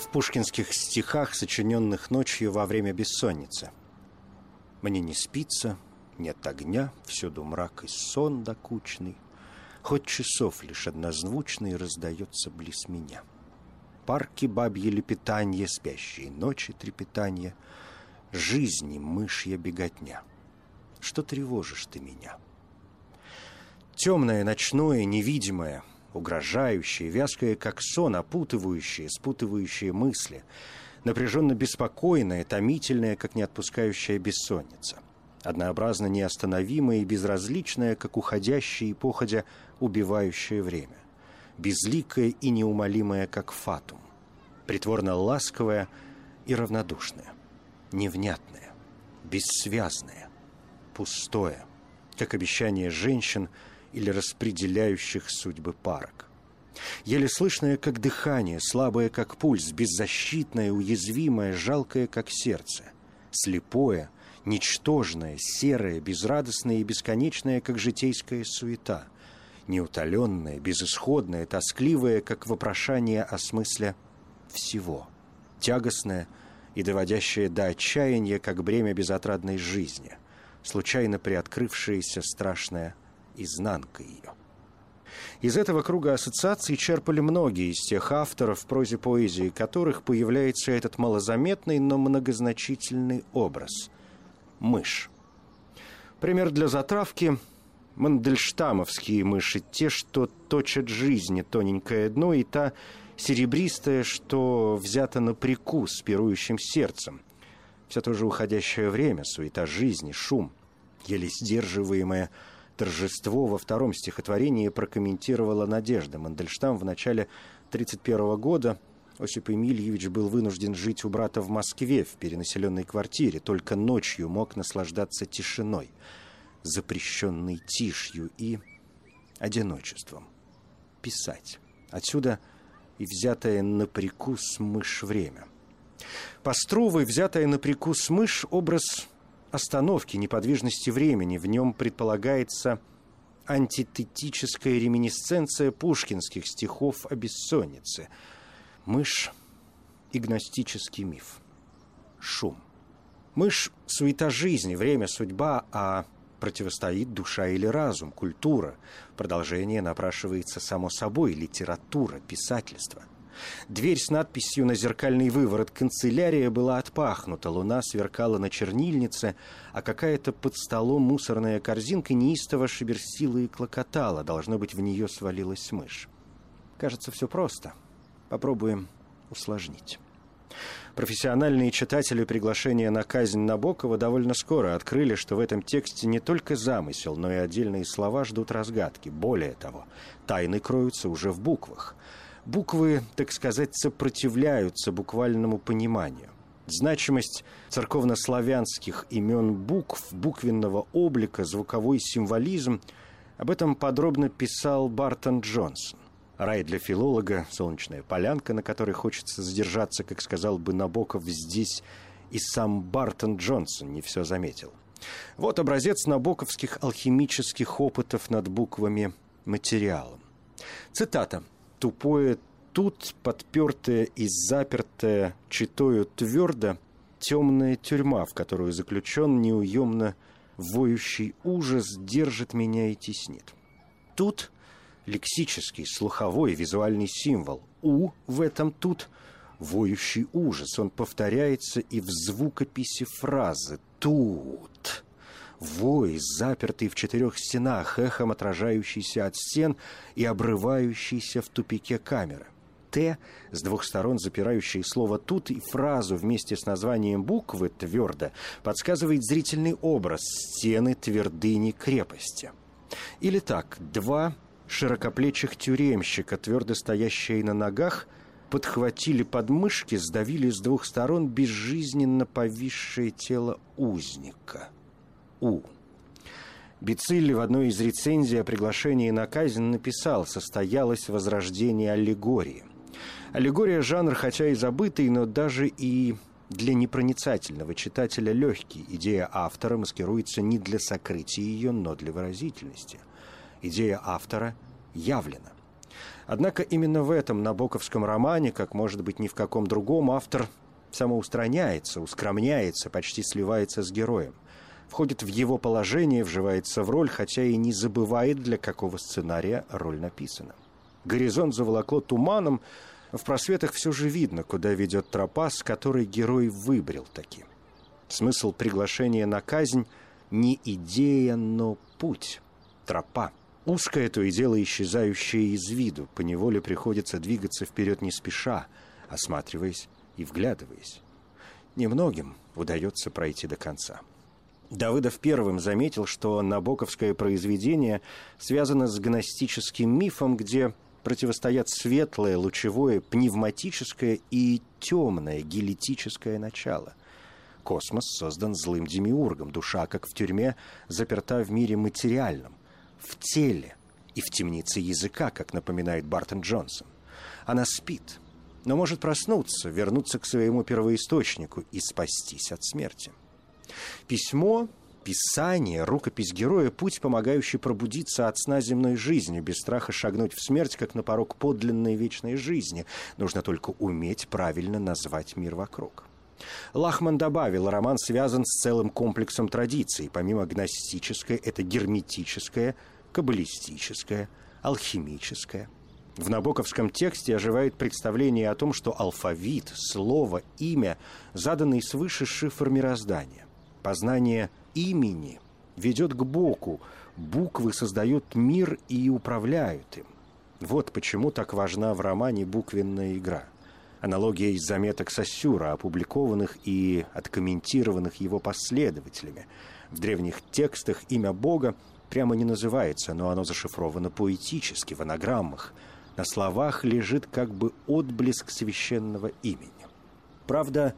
В пушкинских стихах, сочиненных ночью во время бессонницы. Мне не спится, нет огня, всюду мрак и сон докучный, Хоть часов лишь однозвучный раздается близ меня. Парки бабье лепетанье, спящие ночи трепетанье, Жизни мышья беготня. Что тревожишь ты меня? Темное, ночное, невидимое — угрожающие, вязкое, как сон, опутывающие, спутывающие мысли, напряженно беспокойное, томительное, как не отпускающая бессонница, однообразно неостановимое и безразличное, как уходящее и походя убивающее время, безликое и неумолимое, как фатум, притворно ласковое и равнодушное, невнятное, бессвязное, пустое, как обещание женщин – или распределяющих судьбы парок. Еле слышное, как дыхание, слабое, как пульс, беззащитное, уязвимое, жалкое, как сердце. Слепое, ничтожное, серое, безрадостное и бесконечное, как житейская суета. Неутоленное, безысходное, тоскливое, как вопрошание о смысле всего. Тягостное и доводящее до отчаяния, как бремя безотрадной жизни. Случайно приоткрывшееся страшное изнанка ее. Из этого круга ассоциаций черпали многие из тех авторов в прозе поэзии, которых появляется этот малозаметный, но многозначительный образ – мышь. Пример для затравки – мандельштамовские мыши, те, что точат жизни тоненькое дно, и та серебристая, что взята на прикус пирующим сердцем. Все то же уходящее время, суета жизни, шум, еле сдерживаемая – торжество во втором стихотворении прокомментировала Надежда Мандельштам в начале 1931 года. Осип Эмильевич был вынужден жить у брата в Москве в перенаселенной квартире, только ночью мог наслаждаться тишиной, запрещенной тишью и одиночеством. Писать. Отсюда и взятое на прикус мышь время. По Струвой взятое на прикус мышь образ остановки, неподвижности времени. В нем предполагается антитетическая реминисценция пушкинских стихов о бессоннице. Мышь – игностический миф. Шум. Мышь – суета жизни, время, судьба, а противостоит душа или разум, культура. Продолжение напрашивается само собой – литература, писательство – Дверь с надписью на зеркальный выворот «Канцелярия» была отпахнута, луна сверкала на чернильнице, а какая-то под столом мусорная корзинка неистово шеберсила и клокотала. Должно быть, в нее свалилась мышь. Кажется, все просто. Попробуем усложнить. Профессиональные читатели приглашения на казнь Набокова довольно скоро открыли, что в этом тексте не только замысел, но и отдельные слова ждут разгадки. Более того, тайны кроются уже в буквах – буквы, так сказать, сопротивляются буквальному пониманию. Значимость церковнославянских имен букв, буквенного облика, звуковой символизм – об этом подробно писал Бартон Джонсон. Рай для филолога, солнечная полянка, на которой хочется задержаться, как сказал бы Набоков, здесь и сам Бартон Джонсон не все заметил. Вот образец набоковских алхимических опытов над буквами материалом. Цитата тупое тут, подпертая и запертая читою твердо, темная тюрьма, в которую заключен неуемно воющий ужас, держит меня и теснит. Тут лексический, слуховой, визуальный символ. У в этом тут воющий ужас. Он повторяется и в звукописи фразы «тут» вой, запертый в четырех стенах, эхом отражающийся от стен и обрывающийся в тупике камеры. «Т», с двух сторон запирающие слово «тут» и фразу вместе с названием буквы «твердо» подсказывает зрительный образ стены твердыни крепости. Или так, два широкоплечих тюремщика, твердо стоящие на ногах, подхватили подмышки, сдавили с двух сторон безжизненно повисшее тело узника. У. Бицилли в одной из рецензий о приглашении на казнь написал «Состоялось возрождение аллегории». Аллегория – жанр, хотя и забытый, но даже и для непроницательного читателя легкий. Идея автора маскируется не для сокрытия ее, но для выразительности. Идея автора явлена. Однако именно в этом набоковском романе, как может быть ни в каком другом, автор самоустраняется, ускромняется, почти сливается с героем. Входит в его положение, вживается в роль, хотя и не забывает, для какого сценария роль написана. Горизонт заволокло туманом, в просветах все же видно, куда ведет тропа, с которой герой выбрил таким. Смысл приглашения на казнь не идея, но путь, тропа. Узкое то и дело исчезающее из виду, поневоле приходится двигаться вперед не спеша, осматриваясь и вглядываясь. Немногим удается пройти до конца. Давыдов первым заметил, что набоковское произведение связано с гностическим мифом, где противостоят светлое, лучевое, пневматическое и темное, гелетическое начало. Космос создан злым демиургом, душа, как в тюрьме, заперта в мире материальном, в теле и в темнице языка, как напоминает Бартон Джонсон. Она спит, но может проснуться, вернуться к своему первоисточнику и спастись от смерти. Письмо Писание, рукопись героя – путь, помогающий пробудиться от сна земной жизни, без страха шагнуть в смерть, как на порог подлинной вечной жизни. Нужно только уметь правильно назвать мир вокруг. Лахман добавил, роман связан с целым комплексом традиций. Помимо гностической, это герметическое, каббалистическое, алхимическое. В набоковском тексте оживает представление о том, что алфавит, слово, имя – заданный свыше шифр мироздания. Познание имени ведет к Боку. Буквы создают мир и управляют им. Вот почему так важна в романе буквенная игра. Аналогия из заметок Сосюра, опубликованных и откомментированных его последователями. В древних текстах имя Бога прямо не называется, но оно зашифровано поэтически, в анаграммах. На словах лежит как бы отблеск священного имени. Правда,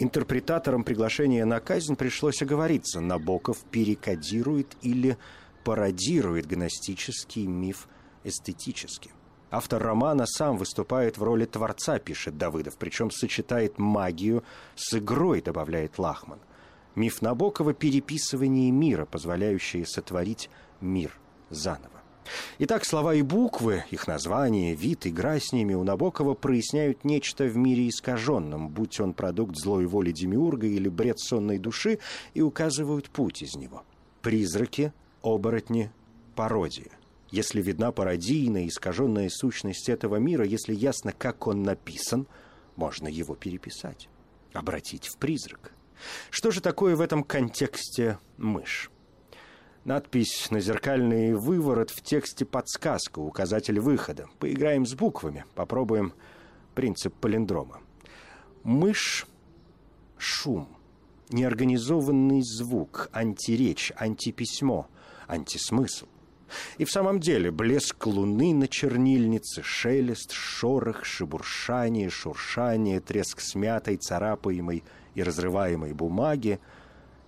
Интерпретаторам приглашения на казнь пришлось оговориться. Набоков перекодирует или пародирует гностический миф эстетически. Автор романа сам выступает в роли творца, пишет Давыдов, причем сочетает магию с игрой, добавляет Лахман. Миф Набокова – переписывание мира, позволяющее сотворить мир заново. Итак, слова и буквы, их название, вид, игра с ними у Набокова проясняют нечто в мире искаженном, будь он продукт злой воли Демиурга или бред сонной души, и указывают путь из него. Призраки, оборотни, пародия. Если видна пародийная, искаженная сущность этого мира, если ясно, как он написан, можно его переписать, обратить в призрак. Что же такое в этом контексте мышь? Надпись на зеркальный выворот в тексте подсказка, указатель выхода. Поиграем с буквами, попробуем принцип палиндрома. Мышь – шум, неорганизованный звук, антиречь, антиписьмо, антисмысл. И в самом деле блеск луны на чернильнице, шелест, шорох, шебуршание, шуршание, треск смятой, царапаемой и разрываемой бумаги –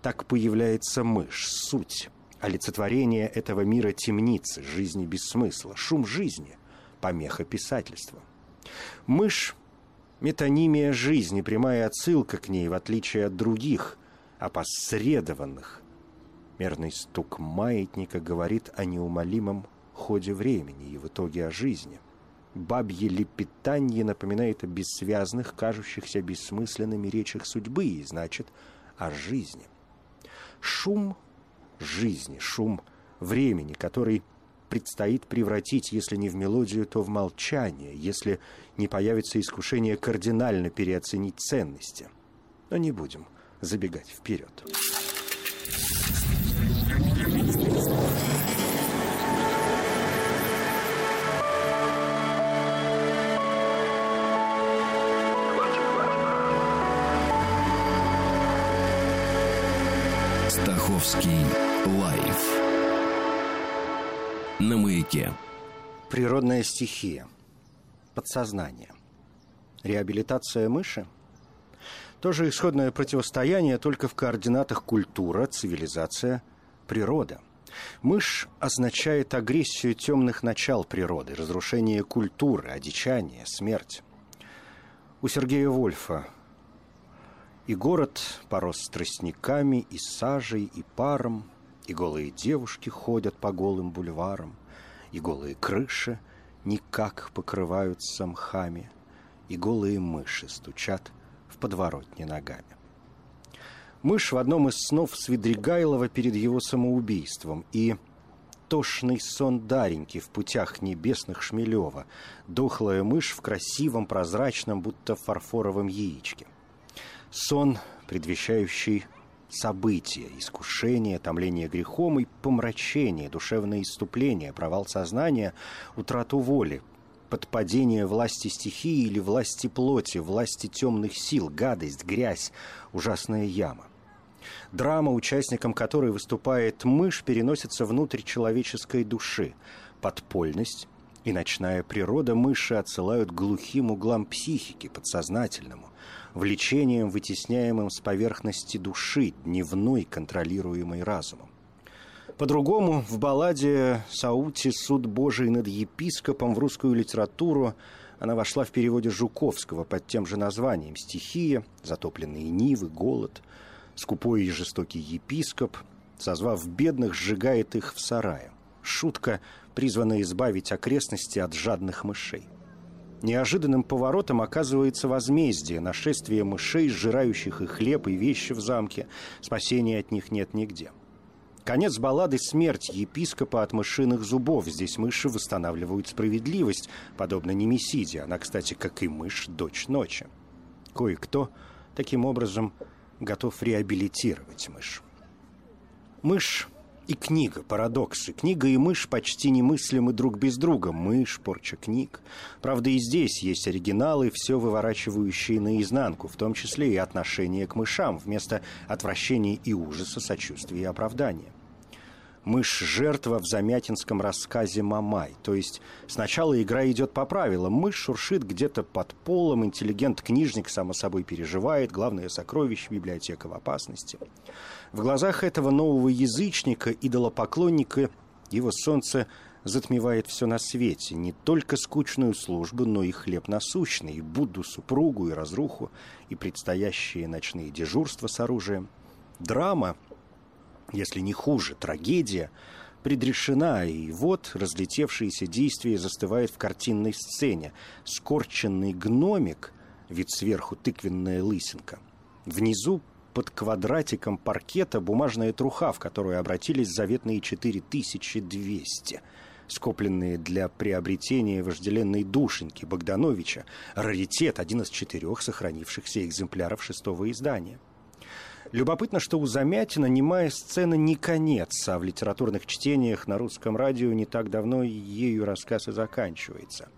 так появляется мышь, суть, олицетворение этого мира темницы, жизни без смысла, шум жизни, помеха писательства. Мышь – метонимия жизни, прямая отсылка к ней, в отличие от других, опосредованных. Мерный стук маятника говорит о неумолимом ходе времени и в итоге о жизни. Бабье лепетанье напоминает о бессвязных, кажущихся бессмысленными речах судьбы и, значит, о жизни. Шум – жизни, шум времени, который предстоит превратить, если не в мелодию, то в молчание, если не появится искушение кардинально переоценить ценности. Но не будем забегать вперед. Стаховский лайф на маяке. Природная стихия. Подсознание. Реабилитация мыши? Тоже исходное противостояние только в координатах культура, цивилизация, природа. Мышь означает агрессию темных начал природы, разрушение культуры, одичание, смерть. У Сергея Вольфа и город порос тростниками, и сажей, и паром, и голые девушки ходят по голым бульварам, и голые крыши никак покрываются мхами, и голые мыши стучат в подворотне ногами. Мышь в одном из снов Свидригайлова перед его самоубийством и тошный сон Дареньки в путях небесных Шмелева, дохлая мышь в красивом, прозрачном, будто фарфоровом яичке – Сон, предвещающий события, искушение, томление грехом и помрачение, душевное иступление, провал сознания, утрату воли, подпадение власти стихии или власти плоти, власти темных сил, гадость, грязь, ужасная яма. Драма, участником которой выступает мышь, переносится внутрь человеческой души. Подпольность и ночная природа мыши отсылают глухим углам психики, подсознательному влечением, вытесняемым с поверхности души, дневной, контролируемой разумом. По-другому, в балладе «Саути. Суд Божий над епископом» в русскую литературу она вошла в переводе Жуковского под тем же названием «Стихия», «Затопленные нивы», «Голод», «Скупой и жестокий епископ», созвав бедных, сжигает их в сарае. Шутка, призванная избавить окрестности от жадных мышей – Неожиданным поворотом оказывается возмездие, нашествие мышей, сжирающих и хлеб, и вещи в замке. Спасения от них нет нигде. Конец баллады «Смерть епископа от мышиных зубов». Здесь мыши восстанавливают справедливость, подобно Немесиде. Она, кстати, как и мышь, дочь ночи. Кое-кто таким образом готов реабилитировать мышь. Мышь и книга, парадоксы. Книга и мышь почти немыслимы друг без друга. Мышь, порча книг. Правда, и здесь есть оригиналы, все выворачивающие наизнанку, в том числе и отношение к мышам, вместо отвращения и ужаса, сочувствия и оправдания. Мышь – жертва в замятинском рассказе «Мамай». То есть сначала игра идет по правилам. Мышь шуршит где-то под полом, интеллигент-книжник, само собой, переживает, главное сокровище, библиотека в опасности. В глазах этого нового язычника, идолопоклонника, его солнце затмевает все на свете, не только скучную службу, но и хлеб насущный, и Будду, супругу, и разруху, и предстоящие ночные дежурства с оружием. Драма если не хуже, трагедия, предрешена, и вот разлетевшееся действие застывает в картинной сцене. Скорченный гномик, вид сверху тыквенная лысинка. Внизу под квадратиком паркета бумажная труха, в которую обратились заветные 4200, скопленные для приобретения вожделенной душеньки Богдановича, раритет, один из четырех сохранившихся экземпляров шестого издания – Любопытно, что у Замятина немая сцена не конец, а в литературных чтениях на русском радио не так давно ею рассказ и заканчивается.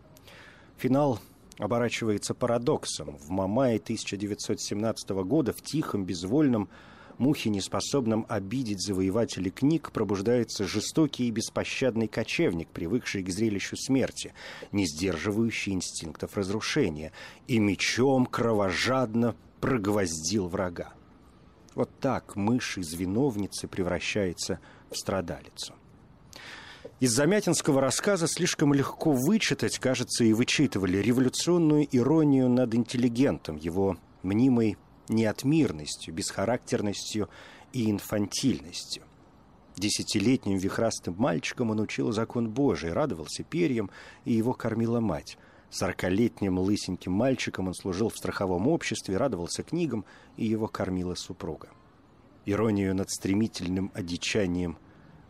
Финал оборачивается парадоксом. В Мамае 1917 года в тихом, безвольном, мухе, неспособном обидеть завоевателей книг, пробуждается жестокий и беспощадный кочевник, привыкший к зрелищу смерти, не сдерживающий инстинктов разрушения, и мечом кровожадно прогвоздил врага. Вот так мышь из виновницы превращается в страдалицу. Из замятинского рассказа слишком легко вычитать, кажется, и вычитывали революционную иронию над интеллигентом, его мнимой неотмирностью, бесхарактерностью и инфантильностью. Десятилетним вихрастым мальчиком он учил закон Божий, радовался перьям, и его кормила мать – Сорокалетним лысеньким мальчиком он служил в страховом обществе, радовался книгам, и его кормила супруга. Иронию над стремительным одичанием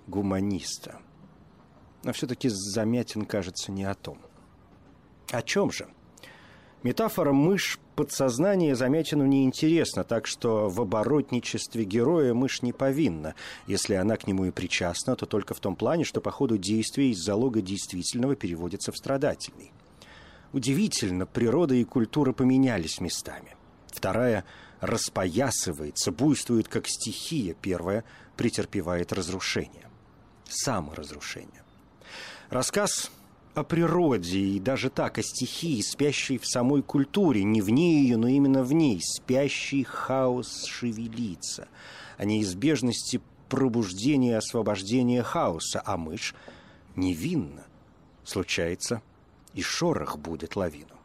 гуманиста. Но все-таки Замятин, кажется, не о том. О чем же? Метафора «мышь» подсознание Замятину неинтересна, так что в оборотничестве героя мышь не повинна. Если она к нему и причастна, то только в том плане, что по ходу действия из залога действительного переводится в страдательный. Удивительно, природа и культура поменялись местами. Вторая распоясывается, буйствует как стихия. Первая претерпевает разрушение. Саморазрушение. Рассказ о природе и даже так о стихии, спящей в самой культуре, не вне ее, но именно в ней, спящий хаос шевелится, о неизбежности пробуждения и освобождения хаоса, а мышь невинна. Случается, и шорох будет лавину.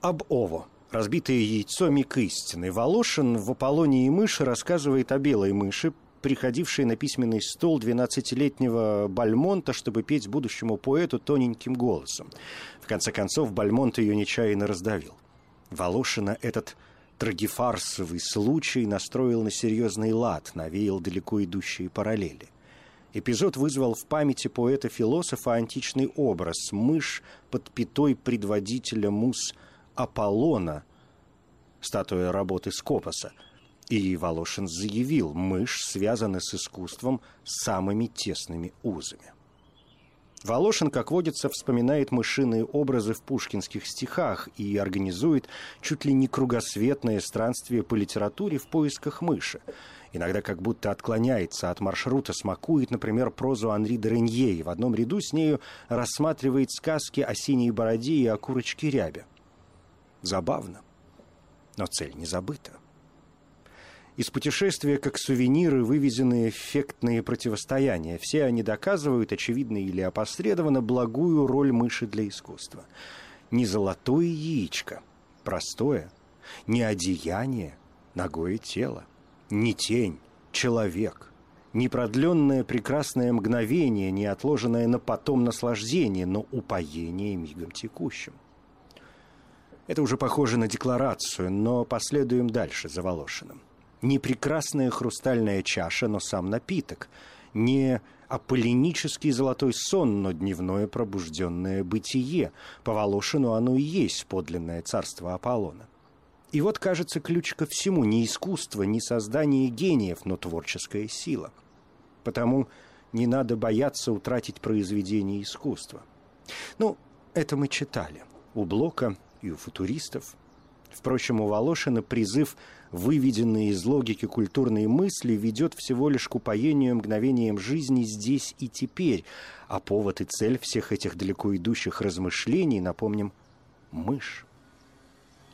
Об Ово. Разбитое яйцо миг истины. Волошин в «Аполлонии мыши» рассказывает о белой мыши, приходившей на письменный стол 12-летнего Бальмонта, чтобы петь будущему поэту тоненьким голосом. В конце концов, Бальмонт ее нечаянно раздавил. Волошина этот трагефарсовый случай настроил на серьезный лад, навеял далеко идущие параллели. Эпизод вызвал в памяти поэта-философа античный образ мышь под пятой предводителя мус Аполлона, статуя работы Скопоса. И Волошин заявил, мышь связана с искусством самыми тесными узами. Волошин, как водится, вспоминает мышиные образы в пушкинских стихах и организует чуть ли не кругосветное странствие по литературе в поисках мыши. Иногда как будто отклоняется от маршрута, смакует, например, прозу Анри Доренье и в одном ряду с нею рассматривает сказки о синей бороде и о курочке рябе. Забавно, но цель не забыта. Из путешествия как сувениры вывезены эффектные противостояния. Все они доказывают, очевидно или опосредованно, благую роль мыши для искусства. Не золотое яичко, простое, не одеяние, ногое тело, не тень, человек, не продленное прекрасное мгновение, не отложенное на потом наслаждение, но упоение мигом текущим. Это уже похоже на декларацию, но последуем дальше за Волошиным не прекрасная хрустальная чаша, но сам напиток, не аполлинический золотой сон, но дневное пробужденное бытие. По Волошину оно и есть подлинное царство Аполлона. И вот, кажется, ключ ко всему не искусство, не создание гениев, но творческая сила. Потому не надо бояться утратить произведение искусства. Ну, это мы читали у Блока и у футуристов. Впрочем, у Волошина призыв выведенные из логики культурные мысли, ведет всего лишь к упоению мгновением жизни здесь и теперь, а повод и цель всех этих далеко идущих размышлений, напомним, мышь.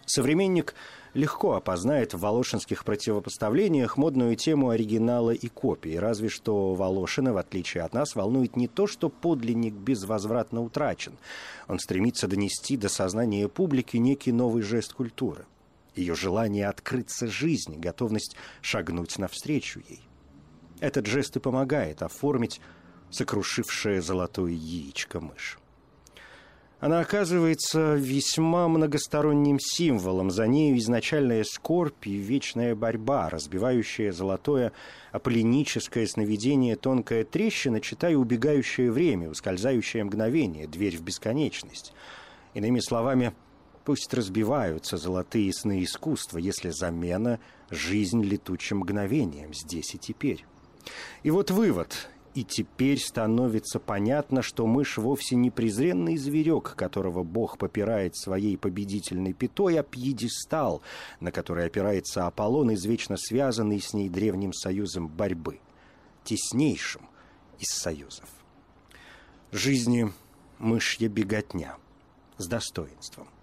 Современник легко опознает в волошинских противопоставлениях модную тему оригинала и копии, разве что Волошина, в отличие от нас, волнует не то, что подлинник безвозвратно утрачен. Он стремится донести до сознания публики некий новый жест культуры – ее желание открыться жизни, готовность шагнуть навстречу ей. Этот жест и помогает оформить сокрушившее золотое яичко мышь. Она оказывается весьма многосторонним символом. За нею изначальная скорбь и вечная борьба, разбивающая золотое аполлиническое сновидение тонкая трещина, читая убегающее время, ускользающее мгновение, дверь в бесконечность. Иными словами, Пусть разбиваются золотые сны искусства, если замена — жизнь летучим мгновением здесь и теперь. И вот вывод. И теперь становится понятно, что мышь вовсе не презренный зверек, которого Бог попирает своей победительной пятой, а пьедестал, на который опирается Аполлон, извечно связанный с ней древним союзом борьбы, теснейшим из союзов. Жизни мышья беготня с достоинством –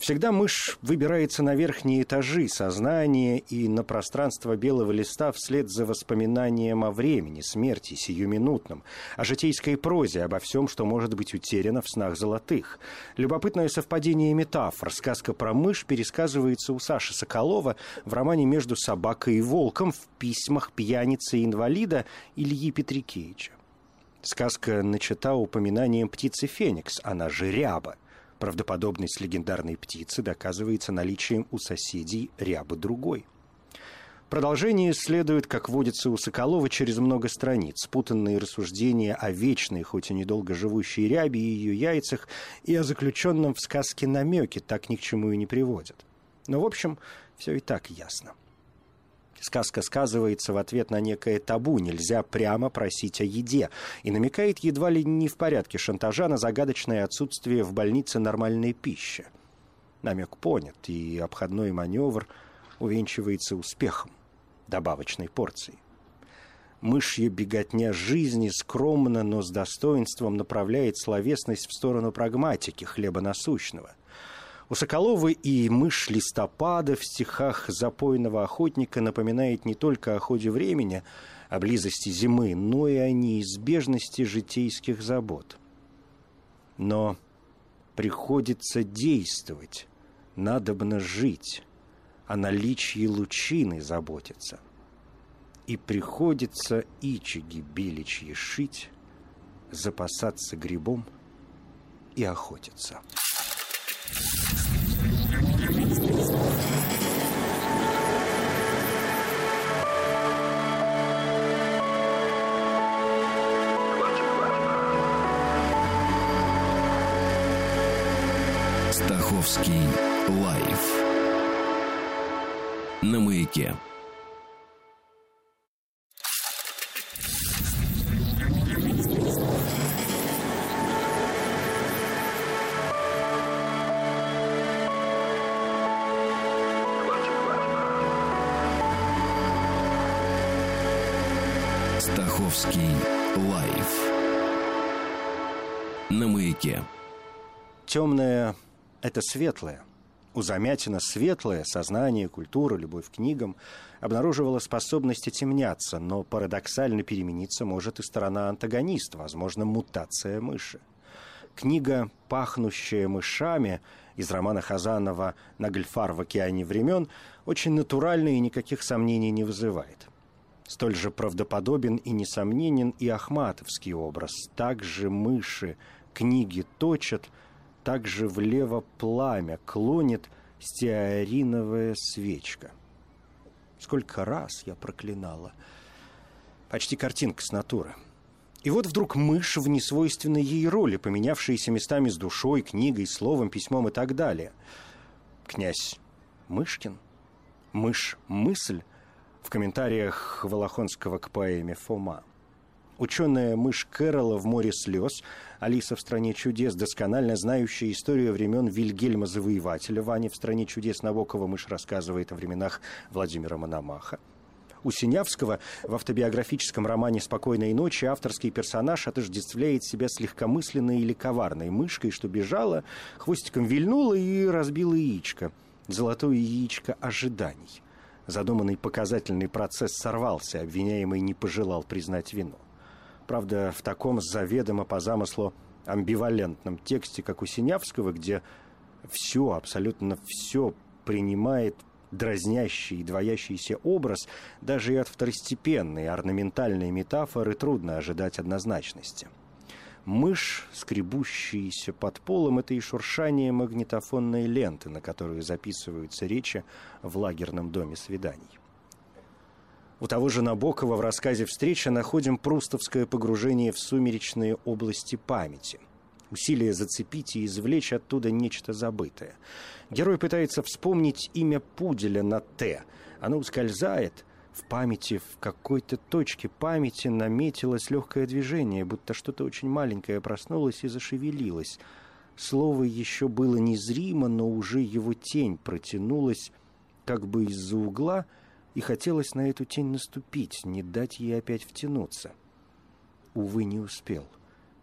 Всегда мышь выбирается на верхние этажи сознания и на пространство белого листа вслед за воспоминанием о времени, смерти, сиюминутном, о житейской прозе, обо всем, что может быть утеряно в снах золотых. Любопытное совпадение метафор. Сказка про мышь пересказывается у Саши Соколова в романе «Между собакой и волком» в письмах пьяницы и инвалида Ильи Петрикевича. Сказка начата упоминанием птицы Феникс, она же ряба – Правдоподобность легендарной птицы доказывается наличием у соседей рябы другой. Продолжение следует, как водится у Соколова, через много страниц. Спутанные рассуждения о вечной, хоть и недолго живущей рябе и ее яйцах, и о заключенном в сказке намеке так ни к чему и не приводят. Но, в общем, все и так ясно. Сказка сказывается в ответ на некое табу, нельзя прямо просить о еде, и намекает едва ли не в порядке шантажа на загадочное отсутствие в больнице нормальной пищи. Намек понят, и обходной маневр увенчивается успехом добавочной порции. Мышья беготня жизни скромно, но с достоинством направляет словесность в сторону прагматики, хлеба насущного. У Соколова и мышь листопада в стихах запойного охотника напоминает не только о ходе времени, о близости зимы, но и о неизбежности житейских забот. Но приходится действовать, надобно жить, о наличии лучины заботиться – и приходится ичиги беличьи шить, запасаться грибом и охотиться. Стаховский лайф на маяке. Стаховский лайф на маяке. Темное – это светлое. У Замятина светлое сознание, культура, любовь к книгам обнаруживала способность темняться, но парадоксально перемениться может и сторона антагониста, возможно, мутация мыши. Книга «Пахнущая мышами» из романа Хазанова «Нагльфар в океане времен» очень натуральна и никаких сомнений не вызывает. Столь же правдоподобен и несомненен и Ахматовский образ. Также мыши книги точат, также влево пламя клонит стеариновая свечка. Сколько раз я проклинала. Почти картинка с натуры. И вот вдруг мышь в несвойственной ей роли, поменявшаяся местами с душой, книгой, словом, письмом и так далее. Князь Мышкин? Мышь-мысль? в комментариях Волохонского к поэме «Фома». Ученая мышь Кэрола в «Море слез», Алиса в «Стране чудес», досконально знающая историю времен Вильгельма Завоевателя, Ваня в «Стране чудес» Набокова мышь рассказывает о временах Владимира Мономаха. У Синявского в автобиографическом романе «Спокойной ночи» авторский персонаж отождествляет себя с легкомысленной или коварной мышкой, что бежала, хвостиком вильнула и разбила яичко. Золотое яичко ожиданий – Задуманный показательный процесс сорвался, обвиняемый не пожелал признать вину. Правда, в таком заведомо по замыслу амбивалентном тексте, как у Синявского, где все, абсолютно все принимает дразнящий и двоящийся образ, даже и от второстепенной орнаментальной метафоры трудно ожидать однозначности – Мышь, скребущаяся под полом, это и шуршание магнитофонной ленты, на которую записываются речи в лагерном доме свиданий. У того же Набокова в рассказе «Встреча» находим прустовское погружение в сумеречные области памяти. Усилие зацепить и извлечь оттуда нечто забытое. Герой пытается вспомнить имя пуделя на «Т». Оно ускользает, в памяти, в какой-то точке памяти наметилось легкое движение, будто что-то очень маленькое проснулось и зашевелилось. Слово еще было незримо, но уже его тень протянулась как бы из-за угла, и хотелось на эту тень наступить, не дать ей опять втянуться. Увы, не успел.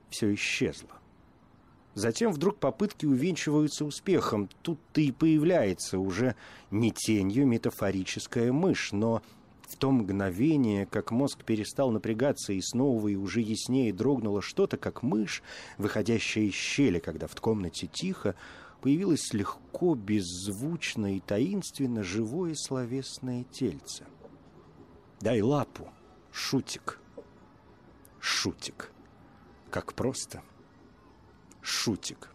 Все исчезло. Затем вдруг попытки увенчиваются успехом. Тут-то и появляется уже не тенью метафорическая мышь, но в то мгновение, как мозг перестал напрягаться и снова и уже яснее дрогнуло что-то, как мышь, выходящая из щели, когда в комнате тихо, появилось легко, беззвучно и таинственно живое словесное тельце. «Дай лапу, шутик». Шутик. Как просто. Шутик.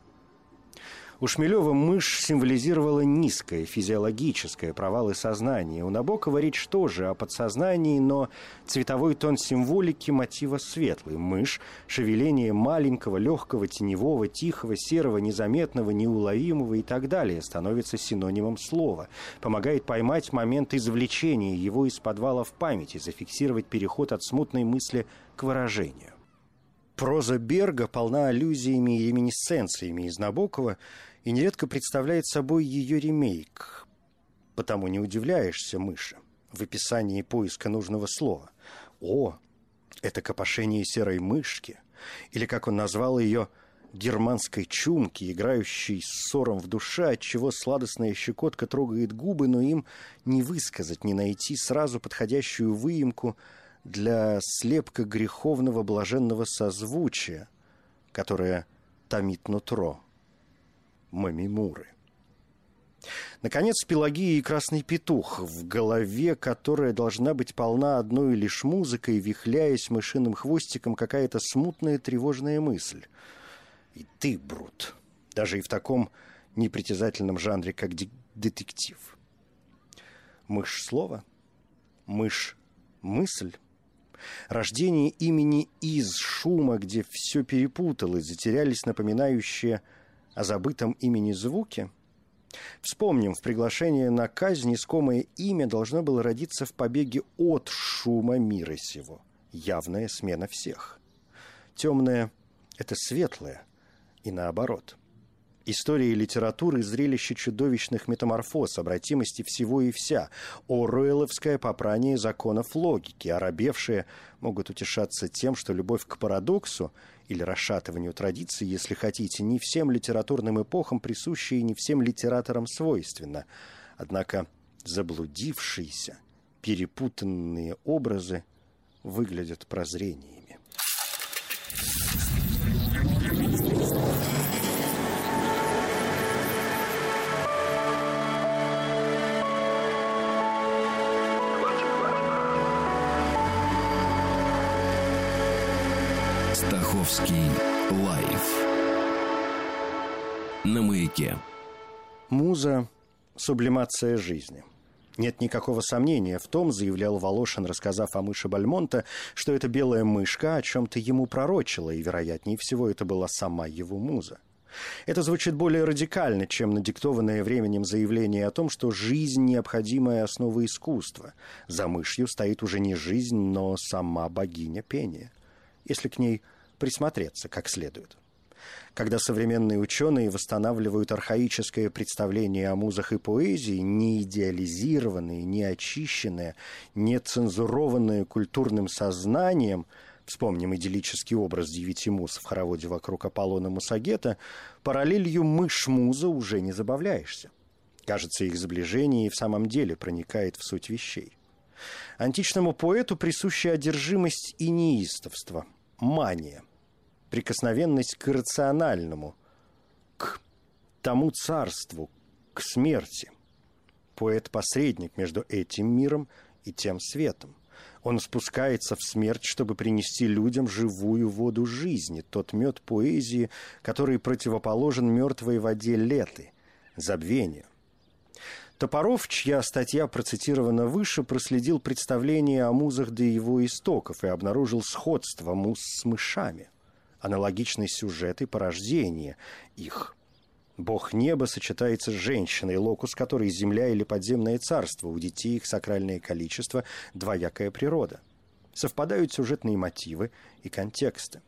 У Шмелева мышь символизировала низкое, физиологическое, провалы сознания. У Набокова речь тоже о подсознании, но цветовой тон символики мотива светлый. Мышь – шевеление маленького, легкого, теневого, тихого, серого, незаметного, неуловимого и так далее становится синонимом слова. Помогает поймать момент извлечения его из подвала в памяти, зафиксировать переход от смутной мысли к выражению. Проза Берга полна аллюзиями и реминисценциями из Набокова и нередко представляет собой ее ремейк. Потому не удивляешься, мыши, в описании поиска нужного слова. О, Это копошение серой мышки, или, как он назвал ее, германской чумки, играющей с ссором в душе, отчего сладостная щекотка трогает губы, но им не высказать, не найти сразу подходящую выемку для слепка греховного блаженного созвучия, которое томит нутро. Мамимуры. Наконец, Пелагия и Красный Петух, в голове которая должна быть полна одной лишь музыкой, вихляясь мышиным хвостиком какая-то смутная тревожная мысль. И ты, Брут, даже и в таком непритязательном жанре, как детектив. Мышь слова, мышь мысль, рождение имени из шума, где все перепуталось, затерялись напоминающие о забытом имени звуки – Вспомним, в приглашении на казнь искомое имя должно было родиться в побеге от шума мира сего. Явная смена всех. Темное — это светлое, и наоборот. История и литература — зрелище чудовищных метаморфоз, обратимости всего и вся. Оруэлловское попрание законов логики, оробевшие могут утешаться тем, что любовь к парадоксу — или расшатыванию традиций, если хотите, не всем литературным эпохам присущи и не всем литераторам свойственно. Однако заблудившиеся, перепутанные образы выглядят прозрениями. На маяке. Муза – сублимация жизни. Нет никакого сомнения в том, заявлял Волошин, рассказав о мыше Бальмонта, что эта белая мышка о чем-то ему пророчила, и, вероятнее всего, это была сама его муза. Это звучит более радикально, чем надиктованное временем заявление о том, что жизнь – необходимая основа искусства. За мышью стоит уже не жизнь, но сама богиня пения. Если к ней присмотреться как следует. Когда современные ученые восстанавливают архаическое представление о музах и поэзии, не идеализированное, не очищенное, не цензурованное культурным сознанием, вспомним идиллический образ девяти муз в хороводе вокруг Аполлона Мусагета, параллелью мышь-муза уже не забавляешься. Кажется, их сближение и в самом деле проникает в суть вещей. Античному поэту присуща одержимость и неистовство, мания – прикосновенность к иррациональному, к тому царству, к смерти. Поэт-посредник между этим миром и тем светом. Он спускается в смерть, чтобы принести людям живую воду жизни, тот мед поэзии, который противоположен мертвой воде леты, забвению. Топоров, чья статья процитирована выше, проследил представление о музах до его истоков и обнаружил сходство муз с мышами аналогичный сюжет и порождение их. Бог неба сочетается с женщиной, локус которой земля или подземное царство, у детей их сакральное количество, двоякая природа. Совпадают сюжетные мотивы и контексты.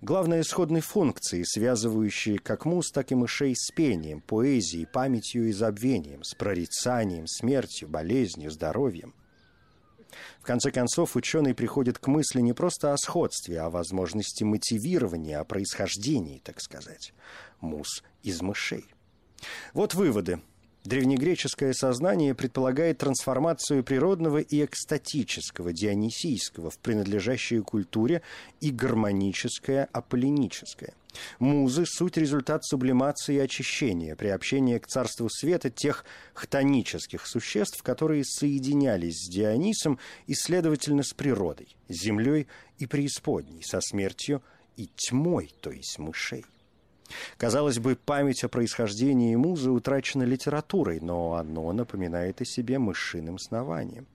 Главные исходные функции, связывающие как муз, так и мышей с пением, поэзией, памятью и забвением, с прорицанием, смертью, болезнью, здоровьем – в конце концов, ученый приходит к мысли не просто о сходстве, а о возможности мотивирования, о происхождении, так сказать. Мус из мышей. Вот выводы. Древнегреческое сознание предполагает трансформацию природного и экстатического, дионисийского в принадлежащее культуре и гармоническое, аполлиническое – Музы – суть результат сублимации и очищения, приобщения к царству света тех хтонических существ, которые соединялись с Дионисом и, следовательно, с природой, землей и преисподней, со смертью и тьмой, то есть мышей. Казалось бы, память о происхождении музы утрачена литературой, но оно напоминает о себе мышиным снованием.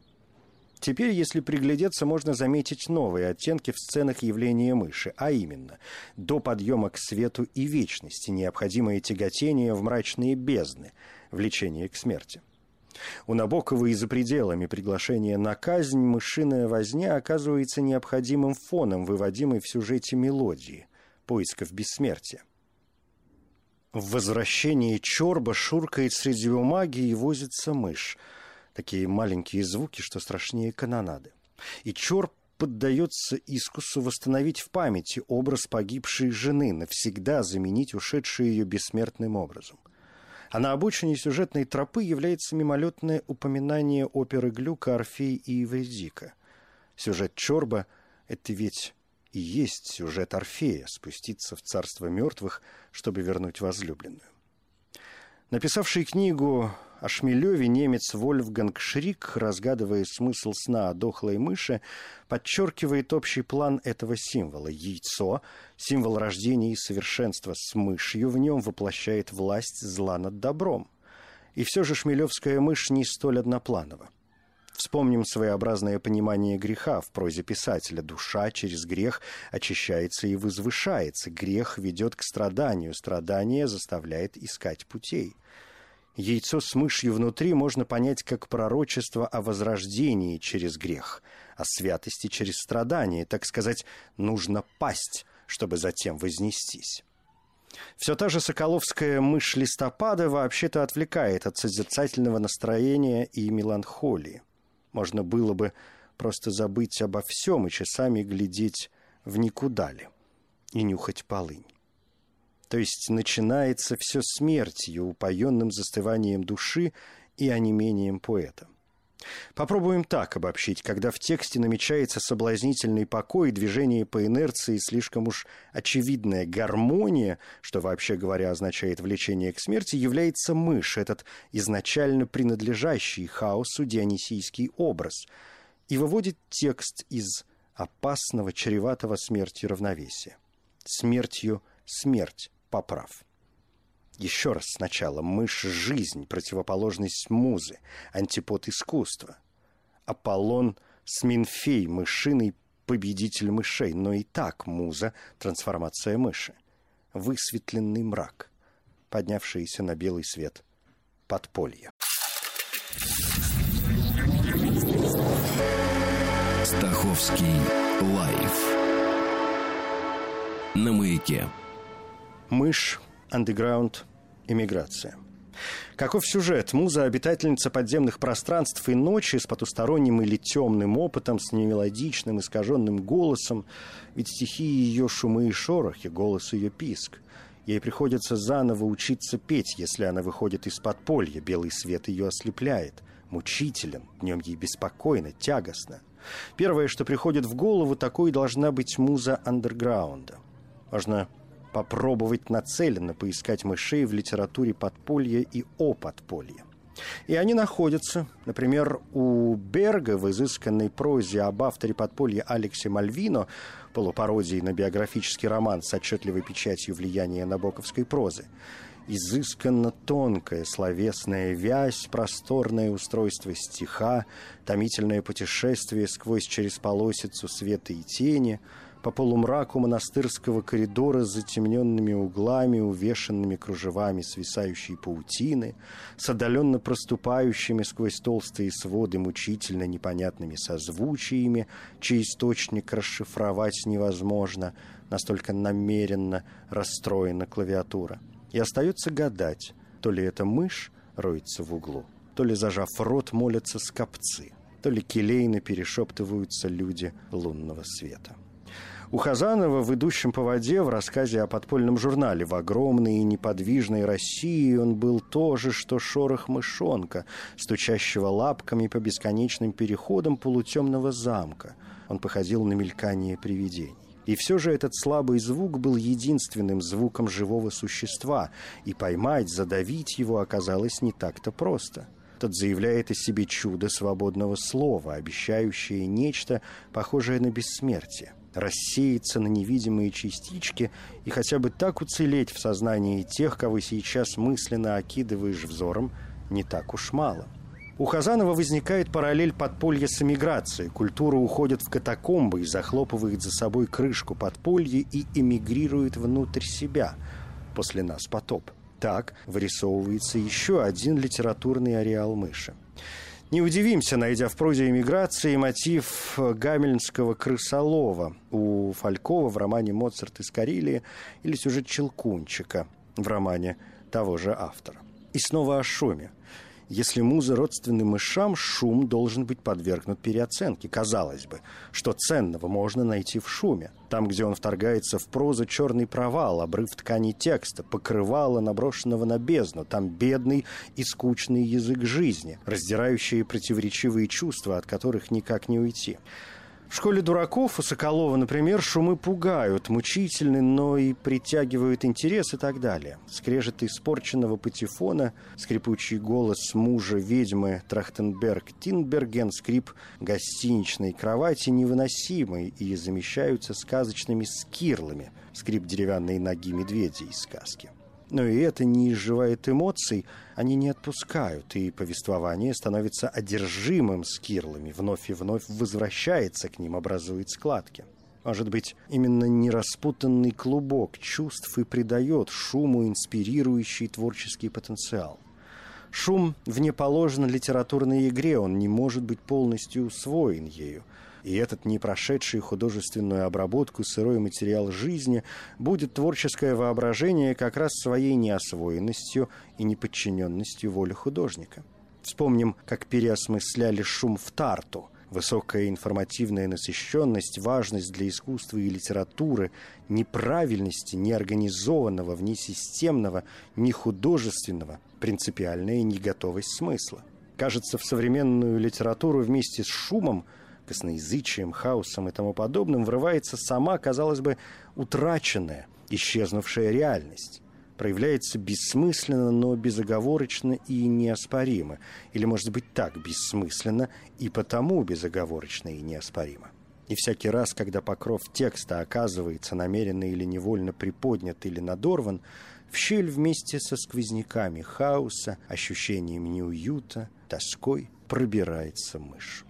Теперь, если приглядеться, можно заметить новые оттенки в сценах явления мыши, а именно, до подъема к свету и вечности, необходимое тяготение в мрачные бездны, влечение к смерти. У Набокова и за пределами приглашения на казнь мышиная возня оказывается необходимым фоном, выводимой в сюжете мелодии, поисков бессмертия. В возвращении Чорба шуркает среди бумаги и возится мышь – такие маленькие звуки, что страшнее канонады. И Чор поддается искусу восстановить в памяти образ погибшей жены, навсегда заменить ушедший ее бессмертным образом. А на обочине сюжетной тропы является мимолетное упоминание оперы Глюка «Орфей и Евредика». Сюжет Чорба – это ведь и есть сюжет Орфея – спуститься в царство мертвых, чтобы вернуть возлюбленную. Написавший книгу о Шмелеве немец Вольфганг Шрик, разгадывая смысл сна о дохлой мыши, подчеркивает общий план этого символа. Яйцо, символ рождения и совершенства с мышью, в нем воплощает власть зла над добром. И все же шмелевская мышь не столь однопланова. Вспомним своеобразное понимание греха в прозе писателя. Душа через грех очищается и возвышается. Грех ведет к страданию, страдание заставляет искать путей – Яйцо с мышью внутри можно понять как пророчество о возрождении через грех, о святости через страдание, так сказать, нужно пасть, чтобы затем вознестись. Все та же соколовская мышь листопада вообще-то отвлекает от созерцательного настроения и меланхолии. Можно было бы просто забыть обо всем и часами глядеть в никуда ли и нюхать полынь. То есть начинается все смертью, упоенным застыванием души и онемением поэта. Попробуем так обобщить, когда в тексте намечается соблазнительный покой, движение по инерции, слишком уж очевидная гармония, что вообще говоря означает влечение к смерти, является мышь, этот изначально принадлежащий хаосу дионисийский образ, и выводит текст из опасного, чреватого смертью равновесия. Смертью смерть поправ. Еще раз сначала. Мышь – жизнь, противоположность музы, антипод искусства. Аполлон – Сминфей, мышиный победитель мышей. Но и так муза – трансформация мыши. Высветленный мрак, поднявшийся на белый свет подполье. Стаховский лайф на маяке. Мышь, андеграунд, иммиграция. Каков сюжет? Муза – обитательница подземных пространств и ночи с потусторонним или темным опытом, с немелодичным, искаженным голосом. Ведь стихи ее шумы и шорохи, голос ее писк. Ей приходится заново учиться петь, если она выходит из подполья. Белый свет ее ослепляет. Мучителен, днем ей беспокойно, тягостно. Первое, что приходит в голову, такой должна быть муза андерграунда. Можно попробовать нацеленно поискать мышей в литературе подполья и о подполье. И они находятся, например, у Берга в изысканной прозе об авторе подполья Алексе Мальвино, полупародии на биографический роман с отчетливой печатью влияния набоковской прозы. Изысканно тонкая словесная вязь, просторное устройство стиха, томительное путешествие сквозь через полосицу света и тени – по полумраку монастырского коридора с затемненными углами, увешанными кружевами свисающей паутины, с отдаленно проступающими сквозь толстые своды мучительно непонятными созвучиями, чей источник расшифровать невозможно, настолько намеренно расстроена клавиатура. И остается гадать, то ли это мышь роется в углу, то ли, зажав рот, молятся скопцы, то ли келейно перешептываются люди лунного света. У Хазанова в «Идущем по воде» в рассказе о подпольном журнале в огромной и неподвижной России он был то же, что шорох мышонка, стучащего лапками по бесконечным переходам полутемного замка. Он походил на мелькание привидений. И все же этот слабый звук был единственным звуком живого существа, и поймать, задавить его оказалось не так-то просто. Тот заявляет о себе чудо свободного слова, обещающее нечто, похожее на бессмертие рассеяться на невидимые частички и хотя бы так уцелеть в сознании тех, кого сейчас мысленно окидываешь взором, не так уж мало. У Хазанова возникает параллель подполья с эмиграцией. Культура уходит в катакомбы и захлопывает за собой крышку подполья и эмигрирует внутрь себя. После нас потоп. Так вырисовывается еще один литературный ареал мыши. Не удивимся, найдя в прозе эмиграции мотив гамельнского крысолова у Фалькова в романе «Моцарт из Карелии» или сюжет Челкунчика в романе того же автора. И снова о шуме. Если муза родственны мышам, шум должен быть подвергнут переоценке. Казалось бы, что ценного можно найти в шуме. Там, где он вторгается в прозу, черный провал, обрыв ткани текста, покрывало наброшенного на бездну. Там бедный и скучный язык жизни, раздирающие противоречивые чувства, от которых никак не уйти. В школе дураков у Соколова, например, шумы пугают, мучительны, но и притягивают интерес и так далее. Скрежет испорченного патефона, скрипучий голос мужа ведьмы Трахтенберг Тинберген, скрип гостиничной кровати невыносимый и замещаются сказочными скирлами, скрип деревянной ноги медведя из сказки. Но и это не изживает эмоций, они не отпускают, и повествование становится одержимым скирлами, вновь и вновь возвращается к ним, образует складки. Может быть, именно нераспутанный клубок чувств и придает шуму инспирирующий творческий потенциал. Шум вне положено литературной игре, он не может быть полностью усвоен ею – и этот не прошедший художественную обработку сырой материал жизни будет творческое воображение как раз своей неосвоенностью и неподчиненностью воле художника. Вспомним, как переосмысляли шум в Тарту – высокая информативная насыщенность, важность для искусства и литературы, неправильности, неорганизованного, внесистемного, нехудожественного, принципиальная неготовость смысла. Кажется, в современную литературу вместе с шумом – косноязычием, хаосом и тому подобным врывается сама, казалось бы, утраченная, исчезнувшая реальность. Проявляется бессмысленно, но безоговорочно и неоспоримо. Или, может быть, так, бессмысленно и потому безоговорочно и неоспоримо. И всякий раз, когда покров текста оказывается намеренно или невольно приподнят или надорван, в щель вместе со сквозняками хаоса, ощущением неуюта, тоской пробирается мышь.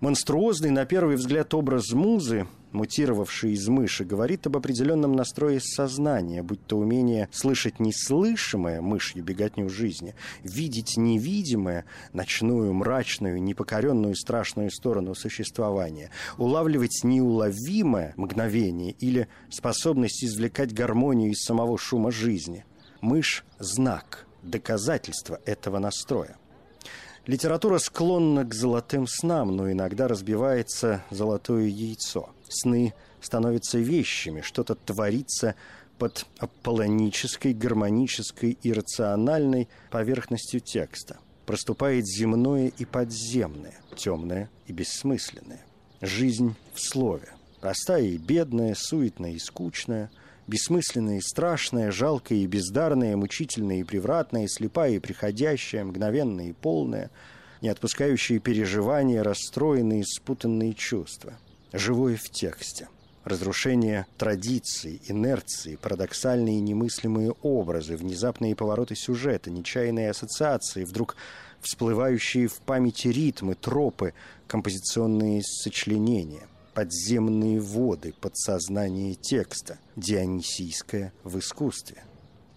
Монструозный, на первый взгляд, образ музы, мутировавший из мыши, говорит об определенном настрое сознания, будь то умение слышать неслышимое, мышью беготню жизни, видеть невидимое, ночную, мрачную, непокоренную страшную сторону существования, улавливать неуловимое мгновение или способность извлекать гармонию из самого шума жизни. Мышь – знак, доказательство этого настроя. Литература склонна к золотым снам, но иногда разбивается золотое яйцо. Сны становятся вещами, что-то творится под аполлонической, гармонической и рациональной поверхностью текста. Проступает земное и подземное, темное и бессмысленное. Жизнь в слове. Простая и бедная, суетная и скучная – бессмысленное и страшное, жалкое и бездарное, мучительное и превратное, слепая и приходящая, мгновенное и полное, не отпускающие переживания, расстроенные, спутанные чувства. Живое в тексте. Разрушение традиций, инерции, парадоксальные и немыслимые образы, внезапные повороты сюжета, нечаянные ассоциации, вдруг всплывающие в памяти ритмы, тропы, композиционные сочленения – подземные воды подсознания текста, Дионисийское в искусстве,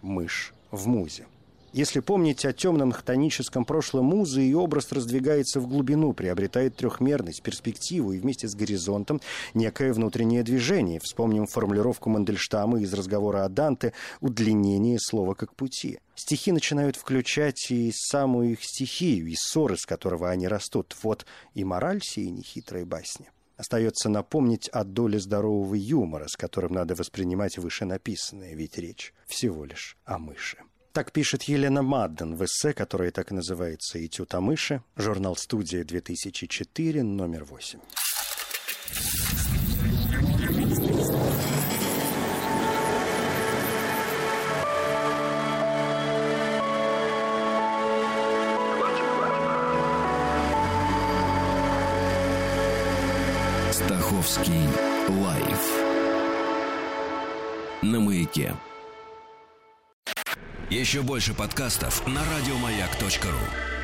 мышь в музе. Если помнить о темном хтоническом прошлом музы, и образ раздвигается в глубину, приобретает трехмерность, перспективу и вместе с горизонтом некое внутреннее движение. Вспомним формулировку Мандельштама из разговора о Данте «удлинение слова как пути». Стихи начинают включать и самую их стихию, и ссоры, с которого они растут. Вот и мораль сей нехитрой басни. Остается напомнить о доле здорового юмора, с которым надо воспринимать вышенаписанное, ведь речь всего лишь о мыши. Так пишет Елена Мадден в эссе, которое так и называется «Этюд о мыши», журнал «Студия 2004», номер 8. Стаховский лайф на маяке. Еще больше подкастов на радиомаяк.ру.